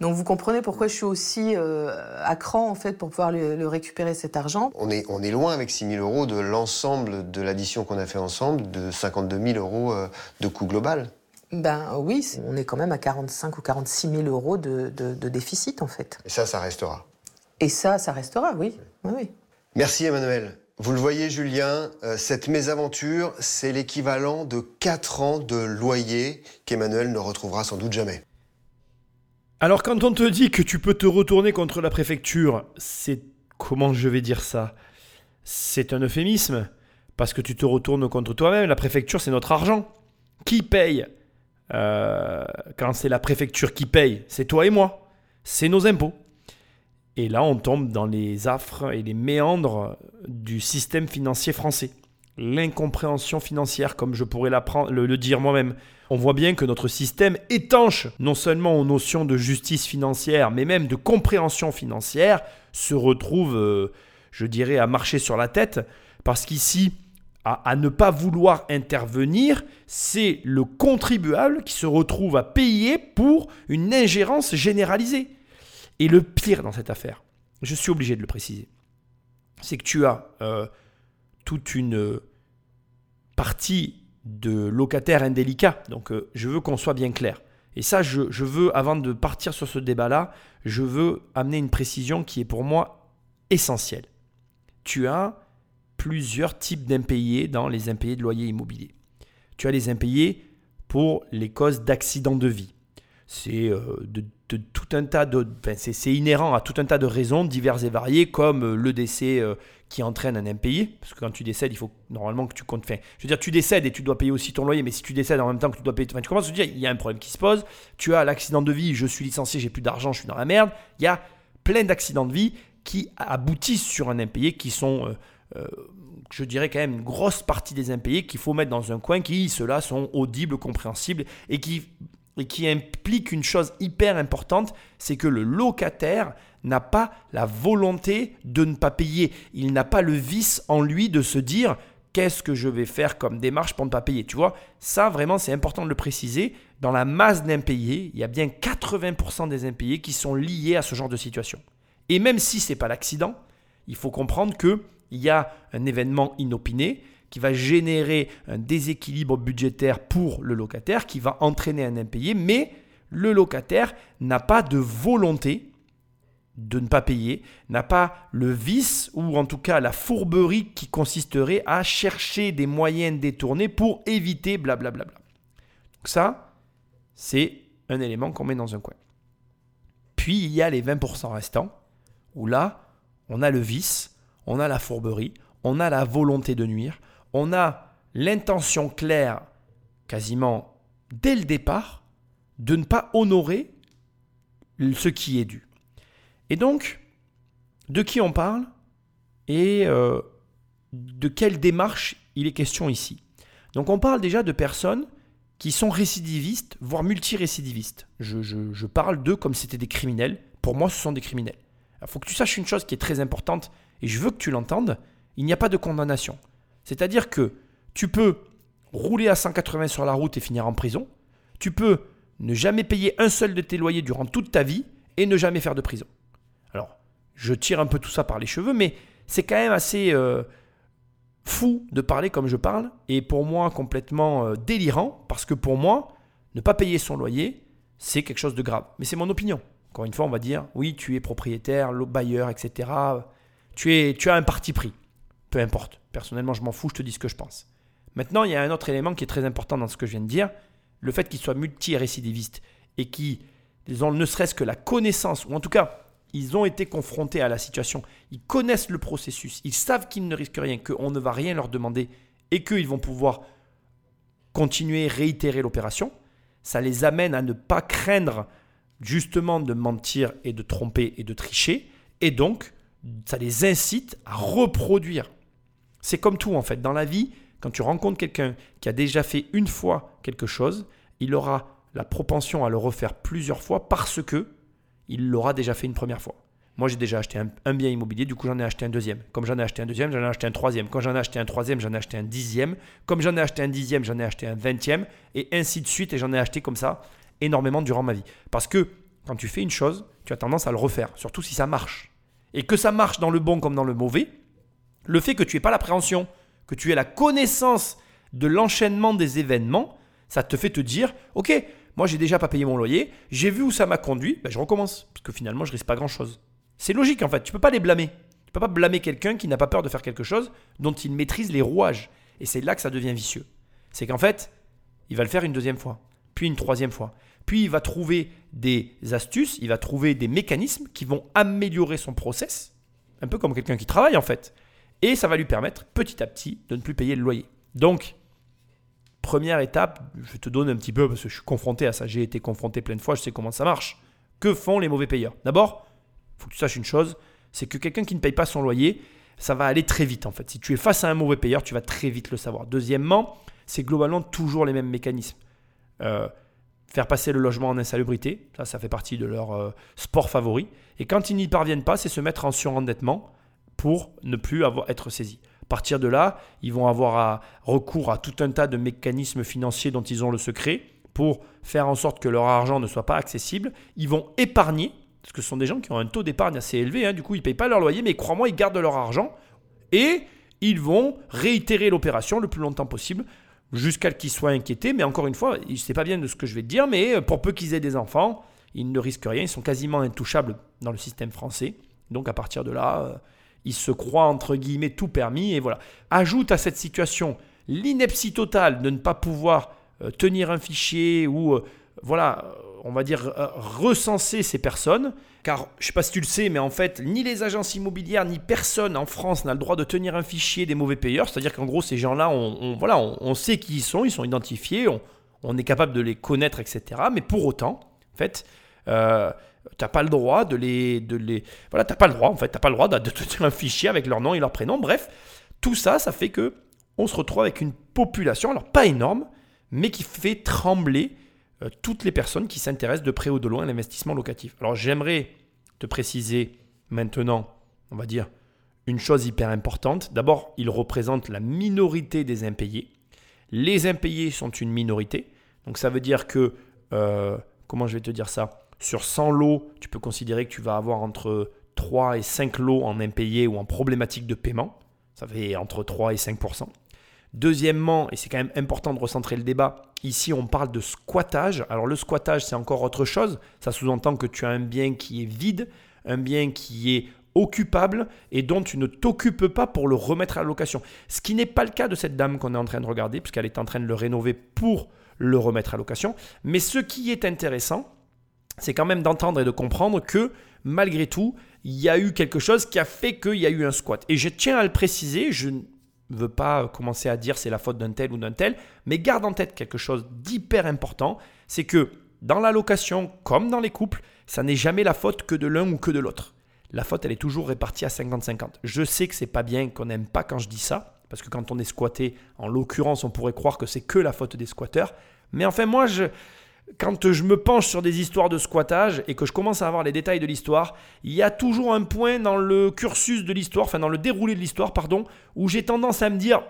Donc vous comprenez pourquoi je suis aussi euh, à cran en fait pour pouvoir le, le récupérer cet argent. On est, on est loin avec 6 000 euros de l'ensemble de l'addition qu'on a fait ensemble, de 52 000 euros euh, de coût global. Ben oui, on est quand même à 45 ou 46 000 euros de, de- de déficit en fait. Et ça, ça restera. Et ça, ça restera, oui. oui, oui. Merci Emmanuel. Vous le voyez Julien, euh, cette mésaventure, c'est l'équivalent de 4 ans de loyer qu'Emmanuel ne retrouvera sans doute jamais. Alors quand on te dit que tu peux te retourner contre la préfecture, c'est comment je vais dire ça? C'est un euphémisme parce que tu te retournes contre toi-même. La préfecture, c'est notre argent. Qui paye? Euh, Quand c'est la préfecture qui paye, c'est toi et moi. C'est nos impôts. Et là, on tombe dans les affres et les méandres du système financier français. L'incompréhension financière, comme je pourrais le, dire moi-même. On voit bien que notre système étanche non seulement aux notions de justice financière, mais même de compréhension financière, se retrouve, euh, je dirais, à marcher sur la tête, parce qu'ici, à ne pas vouloir intervenir, c'est le contribuable qui se retrouve à payer pour une ingérence généralisée. Et le pire dans cette affaire, je suis obligé de le préciser, c'est que tu as euh, toute une euh, partie de locataires indélicats. Donc euh, je veux qu'on soit bien clair. Et ça, je, veux, avant de partir sur ce débat-là, je veux amener une précision qui est pour moi essentielle. Tu as plusieurs types d'impayés dans les impayés de loyer immobilier. Tu as les impayés pour les causes d'accidents de vie. C'est de, de tout un tas de, c'est, inhérent à tout un tas de raisons diverses et variées, comme euh, le décès euh, qui entraîne un impayé, parce que quand tu décèdes, il faut normalement que tu comptes. Enfin, je veux dire, tu décèdes et tu dois payer aussi ton loyer, mais si tu décèdes en même temps que tu dois payer, enfin, tu commences à te dire, il y a un problème qui se pose. Tu as l'accident de vie, je suis licencié, j'ai plus d'argent, je suis dans la merde. Il y a plein d'accidents de vie qui aboutissent sur un impayé, qui sont euh, je dirais quand même une grosse partie des impayés qu'il faut mettre dans un coin qui, ceux-là, sont audibles, compréhensibles et qui, et qui impliquent une chose hyper importante, c'est que le locataire n'a pas la volonté de ne pas payer. Il n'a pas le vice en lui de se dire qu'est-ce que je vais faire comme démarche pour ne pas payer. Tu vois, ça vraiment c'est important de le préciser. Dans la masse d'impayés, il y a bien 80% des impayés qui sont liés à ce genre de situation. Et même si ce n'est pas l'accident, il faut comprendre que il y a un événement inopiné qui va générer un déséquilibre budgétaire pour le locataire, qui va entraîner un impayé, mais le locataire n'a pas de volonté de ne pas payer, n'a pas le vice ou en tout cas la fourberie qui consisterait à chercher des moyens détournés pour éviter blablabla. Donc ça, c'est un élément qu'on met dans un coin. Puis il y a les 20% restants, où là, on a le vice, on a la fourberie, on a la volonté de nuire, on a l'intention claire, quasiment dès le départ, de ne pas honorer ce qui est dû. Et donc, de qui on parle et euh, de quelle démarche il est question ici? Donc on parle déjà de personnes qui sont récidivistes, voire multirécidivistes. Je, je, parle d'eux comme c'était des criminels. Pour moi, ce sont des criminels. Il faut que tu saches une chose qui est très importante, et je veux que tu l'entendes, il n'y a pas de condamnation. C'est-à-dire que tu peux rouler à 180 sur la route et finir en prison, tu peux ne jamais payer un seul de tes loyers durant toute ta vie et ne jamais faire de prison. Alors, je tire un peu tout ça par les cheveux, mais c'est quand même assez euh, fou de parler comme je parle, et pour moi complètement euh, délirant, parce que pour moi, ne pas payer son loyer, c'est quelque chose de grave. Mais c'est mon opinion. Encore une fois, on va dire, oui, tu es propriétaire, bailleur, etc. Tu, es, tu as un parti pris. Peu importe. Personnellement, je m'en fous, je te dis ce que je pense. Maintenant, il y a un autre élément qui est très important dans ce que je viens de dire. Le fait qu'il soit multi-récidiviste et qu'ils ont ne serait-ce que la connaissance, ou en tout cas, ils ont été confrontés à la situation, ils connaissent le processus, ils savent qu'ils ne risquent rien, qu'on ne va rien leur demander et qu'ils vont pouvoir continuer, réitérer l'opération, ça les amène à ne pas craindre justement de mentir et de tromper et de tricher, et donc ça les incite à reproduire. C'est comme tout en fait, dans la vie, quand tu rencontres quelqu'un qui a déjà fait une fois quelque chose, il aura la propension à le refaire plusieurs fois parce que il l'aura déjà fait une première fois. Moi, j'ai déjà acheté un, bien immobilier, du coup, j'en ai acheté un deuxième. Comme j'en ai acheté un deuxième, j'en ai acheté un troisième. Quand j'en ai acheté un troisième, j'en ai acheté un dixième. Comme j'en ai acheté un dixième, j'en ai acheté un vingtième. Et ainsi de suite. Et j'en ai acheté comme ça énormément durant ma vie. Parce que quand tu fais une chose, tu as tendance à le refaire, surtout si ça marche. Et que ça marche dans le bon comme dans le mauvais, le fait que tu n'aies pas l'appréhension, que tu aies la connaissance de l'enchaînement des événements, ça te fait te dire, ok, moi, j'ai déjà pas payé mon loyer. J'ai vu où ça m'a conduit. Ben, je recommence. Parce que finalement, je risque pas grand-chose. C'est logique, en fait. Tu peux pas les blâmer. Tu peux pas blâmer quelqu'un qui n'a pas peur de faire quelque chose dont il maîtrise les rouages. Et c'est là que ça devient vicieux. C'est qu'en fait, il va le faire une deuxième fois, puis une troisième fois. Puis il va trouver des astuces, il va trouver des mécanismes qui vont améliorer son process, un peu comme quelqu'un qui travaille en fait. Et ça va lui permettre petit à petit de ne plus payer le loyer. Donc, Première étape, je te donne un petit peu parce que je suis confronté à ça, j'ai été confronté plein de fois, je sais comment ça marche. Que font les mauvais payeurs? D'abord, il faut que tu saches une chose, c'est que quelqu'un qui ne paye pas son loyer, ça va aller très vite en fait. Si tu es face à un mauvais payeur, tu vas très vite le savoir. Deuxièmement, c'est globalement toujours les mêmes mécanismes. Euh, faire passer le logement en insalubrité, ça, fait partie de leur euh, sport favori. Et quand ils n'y parviennent pas, c'est se mettre en surendettement pour ne plus avoir, être saisi partir de là, ils vont avoir recours à tout un tas de mécanismes financiers dont ils ont le secret pour faire en sorte que leur argent ne soit pas accessible. Ils vont épargner, parce que ce sont des gens qui ont un taux d'épargne assez élevé, hein. du coup ils ne payent pas leur loyer, mais crois-moi, ils gardent leur argent et ils vont réitérer l'opération le plus longtemps possible jusqu'à ce qu'ils soient inquiétés. Mais encore une fois, je ne sais pas bien de ce que je vais te dire, mais pour peu qu'ils aient des enfants, ils ne risquent rien, ils sont quasiment intouchables dans le système français. Donc à partir de là, euh, il se croit entre guillemets tout permis et voilà. Ajoute à cette situation l'ineptie totale de ne pas pouvoir euh, tenir un fichier ou euh, voilà, euh, on va dire recenser ces personnes. Car je ne sais pas si tu le sais, mais en fait, ni les agences immobilières ni personne en France n'a le droit de tenir un fichier des mauvais payeurs. C'est-à-dire qu'en gros, ces gens-là, on, voilà, on, sait qui ils sont, ils sont identifiés, on, est capable de les connaître, etc. Mais pour autant, en fait, T'as pas le droit de les, de les, voilà, t'as pas le droit en fait, t'as pas le droit de, te tenir un fichier avec leur nom et leur prénom. Bref, tout ça, ça fait que on se retrouve avec une population, alors pas énorme, mais qui fait trembler euh, toutes les personnes qui s'intéressent de près ou de loin à l'investissement locatif. Alors j'aimerais te préciser maintenant, on va dire, une chose hyper importante. D'abord, ils représentent la minorité des impayés. Les impayés sont une minorité. Donc ça veut dire que, euh, comment je vais te dire ça? Sur 100 lots, tu peux considérer que tu vas avoir entre 3 et 5 lots en impayés ou en problématique de paiement. Ça fait entre 3 et 5% Deuxièmement, et c'est quand même important de recentrer le débat, ici on parle de squattage. Alors le squattage, c'est encore autre chose. Ça sous-entend que tu as un bien qui est vide, un bien qui est occupable et dont tu ne t'occupes pas pour le remettre à la location. Ce qui n'est pas le cas de cette dame qu'on est en train de regarder, puisqu'elle est en train de le rénover pour le remettre à location. Mais ce qui est intéressant, c'est quand même d'entendre et de comprendre que malgré tout, il y a eu quelque chose qui a fait qu'il y a eu un squat. Et je tiens à le préciser, je ne veux pas commencer à dire c'est la faute d'un tel ou d'un tel, mais garde en tête quelque chose d'hyper important, c'est que dans la location, comme dans les couples, ça n'est jamais la faute que de l'un ou que de l'autre. La faute, elle est toujours répartie à 50-50. Je sais que c'est pas bien, qu'on n'aime pas quand je dis ça, parce que quand on est squatté, en l'occurrence, on pourrait croire que c'est que la faute des squatteurs. Mais enfin, moi, je, quand je me penche sur des histoires de squattage et que je commence à avoir les détails de l'histoire, il y a toujours un point dans le cursus de l'histoire, enfin dans le déroulé de l'histoire, pardon, où j'ai tendance à me dire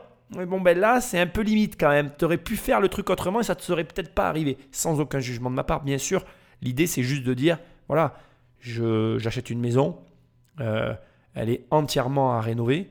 bon ben là c'est un peu limite quand même. Tu aurais pu faire le truc autrement et ça te serait peut-être pas arrivé. Sans aucun jugement de ma part, bien sûr. L'idée c'est juste de dire voilà, j'achète une maison, euh, elle est entièrement à rénover,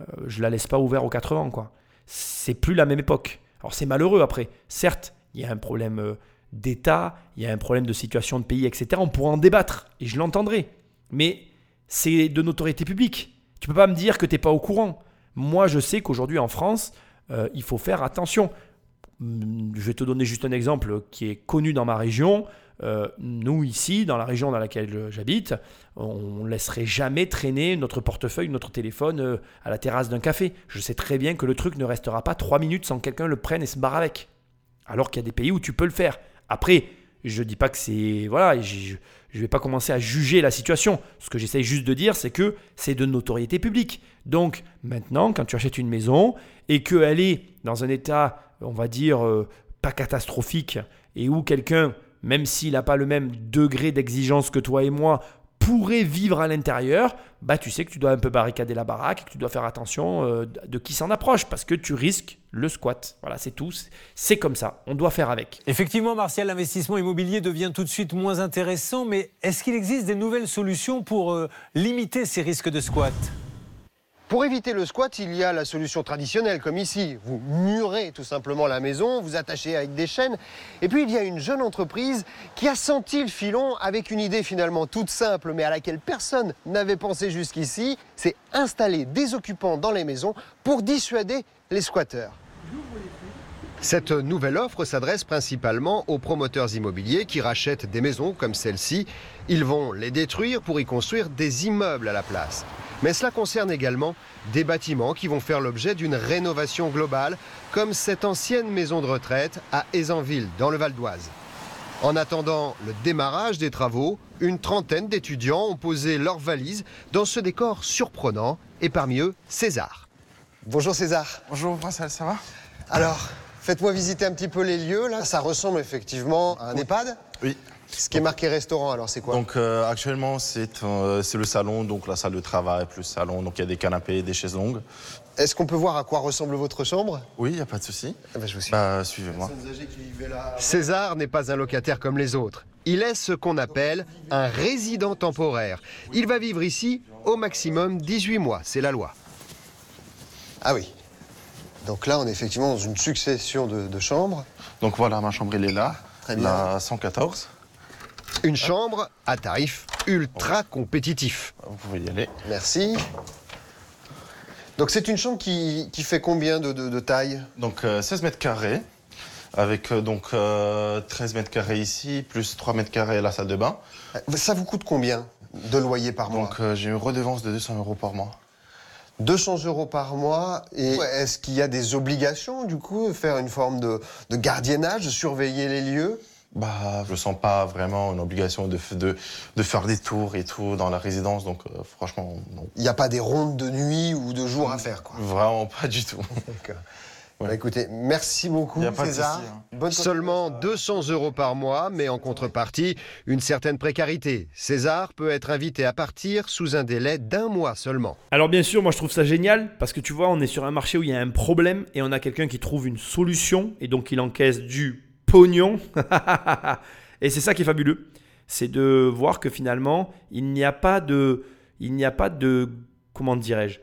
euh, je la laisse pas ouverte aux 80 quoi. C'est plus la même époque. Alors c'est malheureux après. Certes, il y a un problème euh, d'État, il y a un problème de situation de pays, etc. On pourra en débattre et je l'entendrai. Mais c'est de notoriété publique. Tu peux pas me dire que tu n'es pas au courant. Moi, je sais qu'aujourd'hui en France, euh, il faut faire attention. Hum, je vais te donner juste un exemple qui est connu dans ma région. Euh, nous, ici, dans la région dans laquelle j'habite, on ne laisserait jamais traîner notre portefeuille, notre téléphone à la terrasse d'un café. Je sais très bien que le truc ne restera pas trois minutes sans que quelqu'un le prenne et se barre avec. Alors qu'il y a des pays où tu peux le faire. Après, je ne dis pas que c'est. Voilà, je ne vais pas commencer à juger la situation. Ce que j'essaye juste de dire, c'est que c'est de notoriété publique. Donc, maintenant, quand tu achètes une maison et qu'elle est dans un état, on va dire, euh, pas catastrophique, et où quelqu'un, même s'il n'a pas le même degré d'exigence que toi et moi, pourrait vivre à l'intérieur, bah tu sais que tu dois un peu barricader la baraque, que tu dois faire attention euh, de qui s'en approche parce que tu risques le squat. Voilà, c'est tout. C'est comme ça. On doit faire avec. Effectivement, Martial, l'investissement immobilier devient tout de suite moins intéressant, mais est-ce qu'il existe des nouvelles solutions pour euh, limiter ces risques de squat? Pour éviter le squat, il y a la solution traditionnelle, comme ici. Vous murez tout simplement la maison, vous attachez avec des chaînes. Et puis il y a une jeune entreprise qui a senti le filon avec une idée finalement toute simple, mais à laquelle personne n'avait pensé jusqu'ici. C'est installer des occupants dans les maisons pour dissuader les squatteurs. Cette nouvelle offre s'adresse principalement aux promoteurs immobiliers qui rachètent des maisons comme celle-ci. Ils vont les détruire pour y construire des immeubles à la place. Mais cela concerne également des bâtiments qui vont faire l'objet d'une rénovation globale, comme cette ancienne maison de retraite à Aisanville, dans le Val d'Oise. En attendant le démarrage des travaux, une trentaine d'étudiants ont posé leurs valises dans ce décor surprenant, et parmi eux, César. Bonjour César. Bonjour Marcel, ça va? Alors, faites-moi visiter un petit peu les lieux, là. Ça ressemble effectivement à un EHPAD Oui, ce qui est marqué restaurant, alors c'est quoi? Donc euh, actuellement, euh, c'est le salon, donc la salle de travail plus le salon. Donc il y a des canapés, des chaises longues. Est-ce qu'on peut voir à quoi ressemble votre chambre? Oui, il n'y a pas de souci. Ah bah, je vous suis. Bah, suivez-moi. César n'est pas un locataire comme les autres. Il est ce qu'on appelle un résident temporaire. Il va vivre ici au maximum 18 mois, c'est la loi. Ah oui. Donc là, on est effectivement dans une succession de, chambres. Donc voilà, ma chambre, elle est là. Très bien. La 114. Une chambre à tarif ultra compétitif. Vous pouvez y aller. Merci. Donc c'est une chambre qui, fait combien de, taille? Donc 16 euh, mètres carrés, avec euh, donc 13 euh, mètres carrés ici, plus 3 mètres carrés à la salle de bain. Ça vous coûte combien de loyer par mois? Donc j'ai une redevance de 200 euros par mois. 200 euros par mois. Et est-ce qu'il y a des obligations, du coup, faire une forme de, de gardiennage, de surveiller les lieux? Bah, je sens pas vraiment une obligation de, de, de faire des tours et tout dans la résidence, donc euh, franchement, non. Il n'y a pas des rondes de nuit ou de jour à faire, quoi Vraiment pas du tout. Bah, écoutez, merci beaucoup, César. Hein. Seulement 200 euros par mois, mais en contrepartie, une certaine précarité. César peut être invité à partir sous un délai d'un mois seulement. Alors bien sûr, moi je trouve ça génial, parce que tu vois, on est sur un marché où il y a un problème, et on a quelqu'un qui trouve une solution, et donc il encaisse du pognon. et c'est ça qui est fabuleux. C'est de voir que finalement, il n'y a pas de. Il n'y a pas de. Comment dirais-je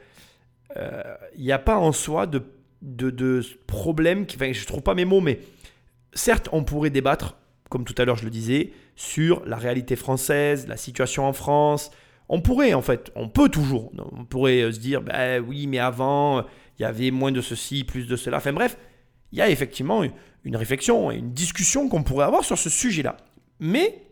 euh, Il n'y a pas en soi de, de, de problème. Qui, je ne trouve pas mes mots, mais certes, on pourrait débattre, comme tout à l'heure je le disais, sur la réalité française, la situation en France. On pourrait, en fait, on peut toujours. On pourrait se dire, ben oui, mais avant, il y avait moins de ceci, plus de cela. Enfin bref, il y a effectivement une réflexion et une discussion qu'on pourrait avoir sur ce sujet-là. Mais,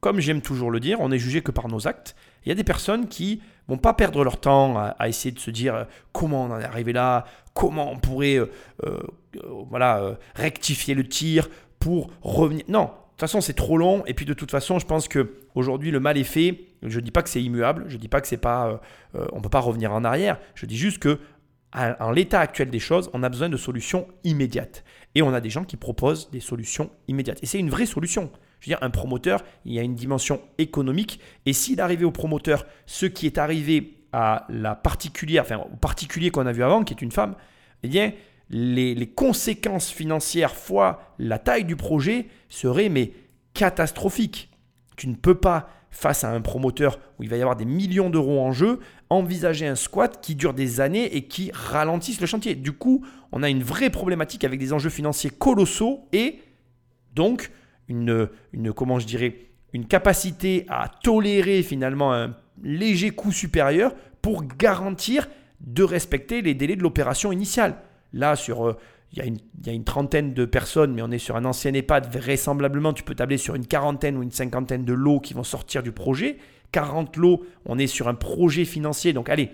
comme j'aime toujours le dire, on est jugé que par nos actes. Il y a des personnes qui vont pas perdre leur temps à, essayer de se dire euh, comment on en est arrivé là, comment on pourrait euh, euh, voilà, rectifier le tir pour revenir. Non, de toute façon, c'est trop long. Et puis, de toute façon, je pense que aujourd'hui le mal est fait. Je ne dis pas que c'est immuable, je ne dis pas que c'est pas, on peut pas revenir en arrière. Je dis juste que en l'état actuel des choses, on a besoin de solutions immédiates. Et on a des gens qui proposent des solutions immédiates. Et c'est une vraie solution. Je veux dire, un promoteur, il y a une dimension économique. Et s'il arrivait au promoteur ce qui est arrivé à la particulière, enfin au particulier qu'on a vu avant, qui est une femme, eh bien, les, conséquences financières fois la taille du projet seraient mais catastrophiques. Tu ne peux pas, face à un promoteur où il va y avoir des millions d'euros en jeu, envisager un squat qui dure des années et qui ralentisse le chantier. Du coup, on a une vraie problématique avec des enjeux financiers colossaux et donc une, comment je dirais, une capacité à tolérer finalement un léger coût supérieur pour garantir de respecter les délais de l'opération initiale. Là, sur, euh, il, y y, a une, trentaine de personnes, mais on est sur un ancien EHPAD. Vraisemblablement, tu peux tabler sur une quarantaine ou une cinquantaine de lots qui vont sortir du projet. 40 lots, on est sur un projet financier. Donc, allez,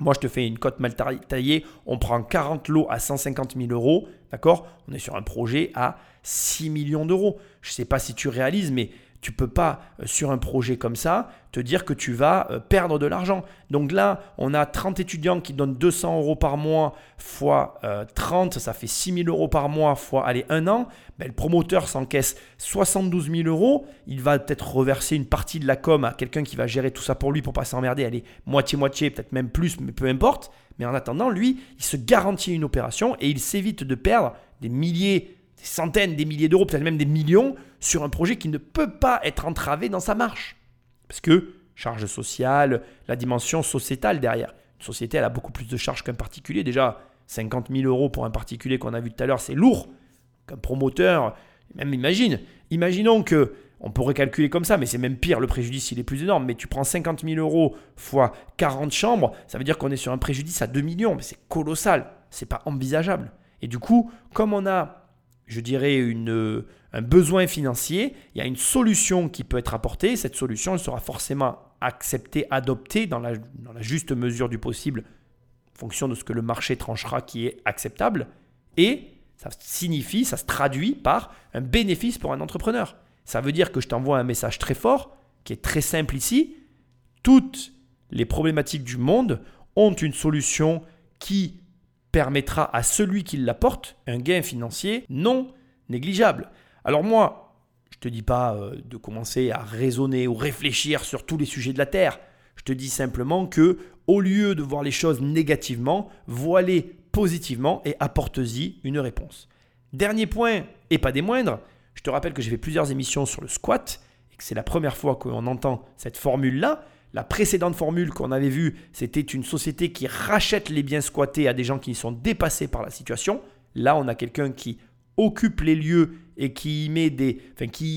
moi, je te fais une cote mal taillée. On prend 40 lots à 150 000 euros. D'accord? On est sur un projet à 6 millions d'euros. Je ne sais pas si tu réalises, mais tu peux pas, euh, sur un projet comme ça, te dire que tu vas euh, perdre de l'argent. Donc là, on a 30 étudiants qui donnent 200 euros par mois fois 30, euh, ça fait 6 000 euros par mois fois allez, un an. Ben, le promoteur s'encaisse 72 000 euros. Il va peut-être reverser une partie de la com à quelqu'un qui va gérer tout ça pour lui pour pas s'emmerder. Allez, moitié-moitié, peut-être même plus, mais peu importe. Mais en attendant, lui, il se garantit une opération et il s'évite de perdre des milliers des centaines, des milliers d'euros, peut-être même des millions, sur un projet qui ne peut pas être entravé dans sa marche. Parce que charge sociale, la dimension sociétale derrière. Une société, elle a beaucoup plus de charges qu'un particulier. Déjà, 50 000 euros pour un particulier qu'on a vu tout à l'heure, c'est lourd. Qu'un promoteur, même imagine, imaginons que, on pourrait calculer comme ça, mais c'est même pire, le préjudice il est plus énorme. Mais tu prends 50 000 euros fois 40 chambres, ça veut dire qu'on est sur un préjudice à 2 millions, mais c'est colossal, c'est pas envisageable. Et du coup, comme on a je dirais, une, un besoin financier, il y a une solution qui peut être apportée. Cette solution elle sera forcément acceptée, adoptée dans la, dans la juste mesure du possible, en fonction de ce que le marché tranchera qui est acceptable. Et ça signifie, ça se traduit par un bénéfice pour un entrepreneur. Ça veut dire que je t'envoie un message très fort, qui est très simple ici. Toutes les problématiques du monde ont une solution qui permettra à celui qui l'apporte un gain financier non négligeable. Alors moi, je ne te dis pas euh, de commencer à raisonner ou réfléchir sur tous les sujets de la Terre. Je te dis simplement que au lieu de voir les choses négativement, vois-les positivement et apporte-y une réponse. Dernier point, et pas des moindres, je te rappelle que j'ai fait plusieurs émissions sur le squat et que c'est la première fois qu'on entend cette formule-là. La précédente formule qu'on avait vue, c'était une société qui rachète les biens squattés à des gens qui sont dépassés par la situation. Là, on a quelqu'un qui occupe les lieux et qui y des,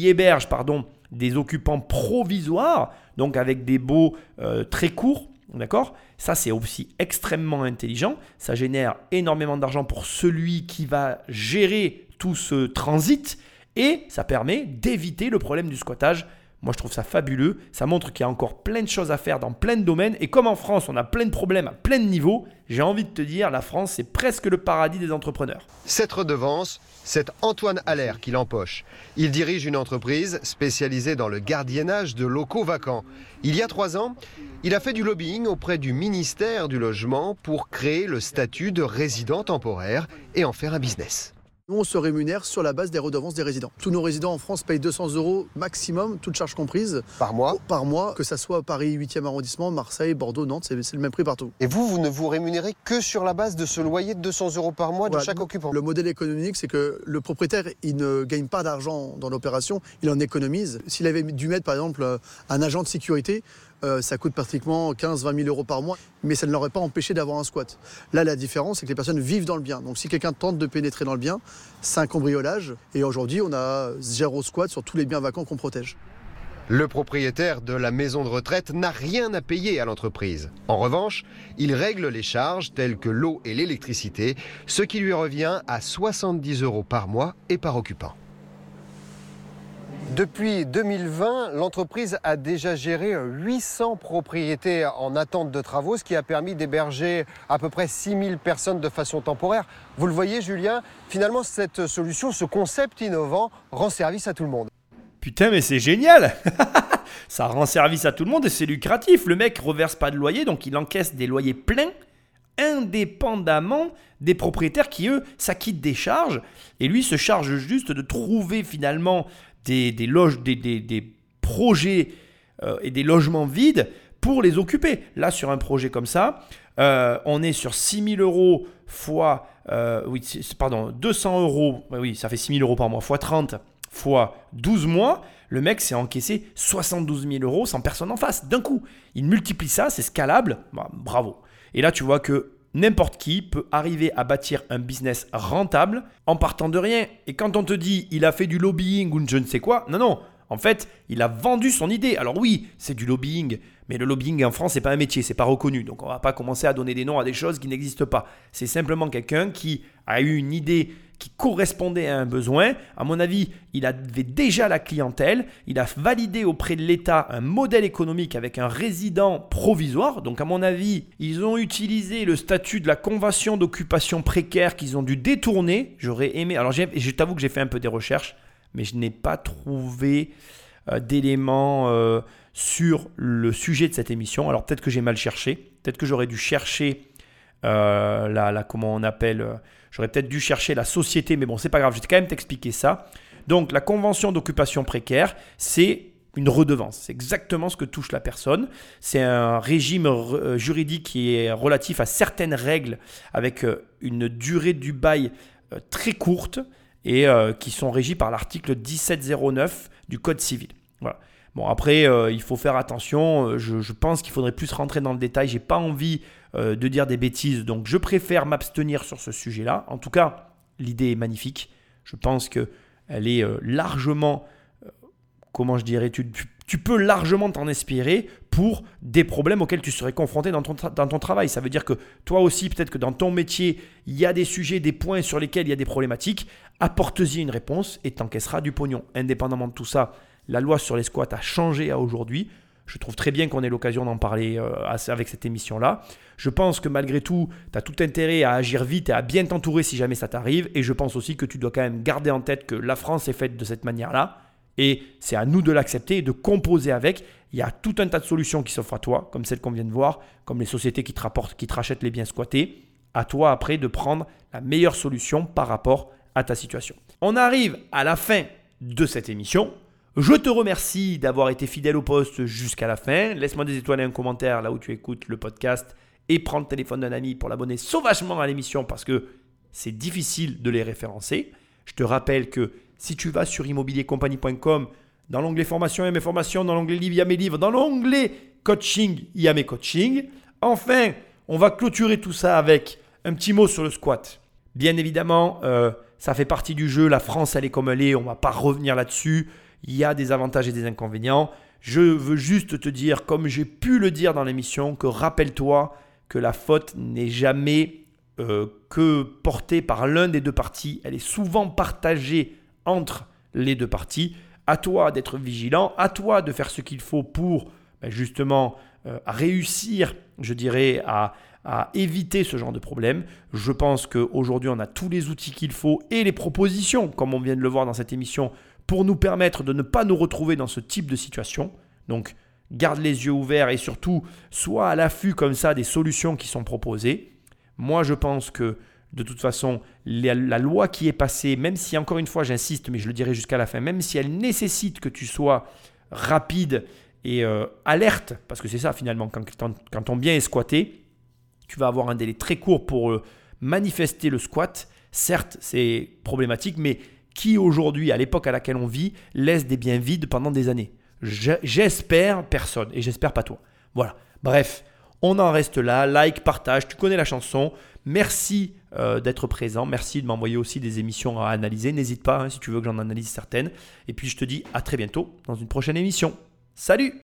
héberge, pardon, des occupants provisoires, donc avec des baux euh, très courts. D'accord? Ça, c'est aussi extrêmement intelligent. Ça génère énormément d'argent pour celui qui va gérer tout ce transit et ça permet d'éviter le problème du squattage moi, je trouve ça fabuleux. Ça montre qu'il y a encore plein de choses à faire dans plein de domaines. Et comme en France, on a plein de problèmes à plein de niveaux, j'ai envie de te dire, la France, c'est presque le paradis des entrepreneurs. Cette redevance, c'est Antoine Allaire qui l'empoche. Il dirige une entreprise spécialisée dans le gardiennage de locaux vacants. Il y a trois ans, il a fait du lobbying auprès du ministère du Logement pour créer le statut de résident temporaire et en faire un business. Nous, on se rémunère sur la base des redevances des résidents. Tous nos résidents en France payent 200 euros maximum, toutes charges comprises. Par mois Par mois, que ça soit Paris 8e arrondissement, Marseille, Bordeaux, Nantes, c'est le même prix partout. Et vous, vous ne vous rémunérez que sur la base de ce loyer de 200 euros par mois de chaque occupant Le modèle économique, c'est que le propriétaire, il ne gagne pas d'argent dans l'opération, il en économise. S'il avait dû mettre, par exemple, un agent de sécurité, euh, ça coûte pratiquement 15-20 000 euros par mois, mais ça ne l'aurait pas empêché d'avoir un squat. Là, la différence, c'est que les personnes vivent dans le bien. Donc si quelqu'un tente de pénétrer dans le bien, c'est un cambriolage. Et aujourd'hui, on a zéro squat sur tous les biens vacants qu'on protège. Le propriétaire de la maison de retraite n'a rien à payer à l'entreprise. En revanche, il règle les charges telles que l'eau et l'électricité, ce qui lui revient à 70 euros par mois et par occupant. Depuis 2020, l'entreprise a déjà géré 800 propriétés en attente de travaux, ce qui a permis d'héberger à peu près 6000 personnes de façon temporaire. Vous le voyez, Julien, finalement, cette solution, ce concept innovant, rend service à tout le monde. Putain, mais c'est génial ça rend service à tout le monde et c'est lucratif. Le mec reverse pas de loyer, donc il encaisse des loyers pleins indépendamment des propriétaires qui, eux, s'acquittent des charges. Et lui se charge juste de trouver finalement des, loges, des, projets euh, et des logements vides pour les occuper. Là, sur un projet comme ça, euh, on est sur 6 000 euros fois, euh, pardon, 200 euros, oui, ça fait 6 000 euros par mois, fois 30, fois 12 mois. Le mec s'est encaissé 72 000 euros sans personne en face, d'un coup. Il multiplie ça, c'est scalable, bah, bravo. Et là, tu vois que n'importe qui peut arriver à bâtir un business rentable en partant de rien. Et quand on te dit il a fait du lobbying ou je ne sais quoi, non, non. En fait, il a vendu son idée. Alors oui, c'est du lobbying, mais le lobbying en France, c'est pas un métier, c'est pas reconnu. Donc on va pas commencer à donner des noms à des choses qui n'existent pas. C'est simplement quelqu'un qui a eu une idée qui correspondait à un besoin. À mon avis, il avait déjà la clientèle. Il a validé auprès de l'État un modèle économique avec un résident provisoire. Donc, à mon avis, ils ont utilisé le statut de la convention d'occupation précaire qu'ils ont dû détourner. J'aurais aimé. Alors, je t'avoue que j'ai fait un peu des recherches, mais je n'ai pas trouvé euh, d'éléments euh, sur le sujet de cette émission. Alors, peut-être que j'ai mal cherché. Peut-être que j'aurais dû chercher euh, la, comment on appelle J'aurais peut-être dû chercher la société, mais bon, c'est pas grave, je vais quand même t'expliquer ça. Donc, la convention d'occupation précaire, c'est une redevance. C'est exactement ce que touche la personne. C'est un régime euh, juridique qui est relatif à certaines règles avec euh, une durée du bail euh, très courte et qui sont régies par l'article 1709 du Code civil. Voilà. Bon, après, il faut faire attention. Je, je pense qu'il faudrait plus rentrer dans le détail. J'ai pas envie euh, de dire des bêtises. Donc je préfère m'abstenir sur ce sujet-là. En tout cas, l'idée est magnifique. Je pense qu'elle est euh, largement, euh, comment je dirais, tu, peux largement t'en inspirer pour des problèmes auxquels tu serais confronté dans ton, dans ton travail. Ça veut dire que toi aussi, peut-être que dans ton métier, il y a des sujets, des points sur lesquels il y a des problématiques. Apporte-y une réponse et t'encaisseras du pognon. Indépendamment de tout ça, la loi sur les squats a changé à aujourd'hui. Je trouve très bien qu'on ait l'occasion d'en parler euh, avec cette émission-là. Je pense que malgré tout, tu as tout intérêt à agir vite et à bien t'entourer si jamais ça t'arrive. Et je pense aussi que tu dois quand même garder en tête que la France est faite de cette manière-là. Et c'est à nous de l'accepter et de composer avec. Il y a tout un tas de solutions qui s'offrent à toi, comme celle qu'on vient de voir, comme les sociétés qui te, rapportent, qui te rachètent les biens squattés. À toi après de prendre la meilleure solution par rapport à ta situation. On arrive à la fin de cette émission. Je te remercie d'avoir été fidèle au poste jusqu'à la fin. Laisse-moi des étoiles et un commentaire là où tu écoutes le podcast et prends le téléphone d'un ami pour l'abonner sauvagement à l'émission parce que c'est difficile de les référencer. Je te rappelle que si tu vas sur immobiliercompagnie.com, dans l'onglet formation, il y a mes formations, dans l'onglet livre, il y a mes livres, dans l'onglet coaching, il y a mes coachings. Enfin, on va clôturer tout ça avec un petit mot sur le squat. Bien évidemment, euh, ça fait partie du jeu. La France, elle est comme elle est. On ne va pas revenir là-dessus il y a des avantages et des inconvénients. Je veux juste te dire, comme j'ai pu le dire dans l'émission, que rappelle-toi que la faute n'est jamais euh, que portée par l'un des deux parties, elle est souvent partagée entre les deux parties. À toi d'être vigilant, à toi de faire ce qu'il faut pour ben, justement euh, réussir, je dirais, à, à éviter ce genre de problème. Je pense qu'aujourd'hui, on a tous les outils qu'il faut et les propositions, comme on vient de le voir dans cette émission, pour nous permettre de ne pas nous retrouver dans ce type de situation. Donc, garde les yeux ouverts et surtout, sois à l'affût comme ça des solutions qui sont proposées. Moi, je pense que de toute façon, la, loi qui est passée, même si encore une fois, j'insiste, mais je le dirai jusqu'à la fin, même si elle nécessite que tu sois rapide et euh, alerte, parce que c'est ça finalement, quand, quand, ton bien est squatté, tu vas avoir un délai très court pour euh, manifester le squat. Certes, c'est problématique, mais qui aujourd'hui, à l'époque à laquelle on vit, laisse des biens vides pendant des années J'espère personne et j'espère pas toi. Voilà. Bref, on en reste là. Like, partage, tu connais la chanson. Merci euh, d'être présent. Merci de m'envoyer aussi des émissions à analyser. N'hésite pas hein, si tu veux que j'en analyse certaines. Et puis je te dis à très bientôt dans une prochaine émission. Salut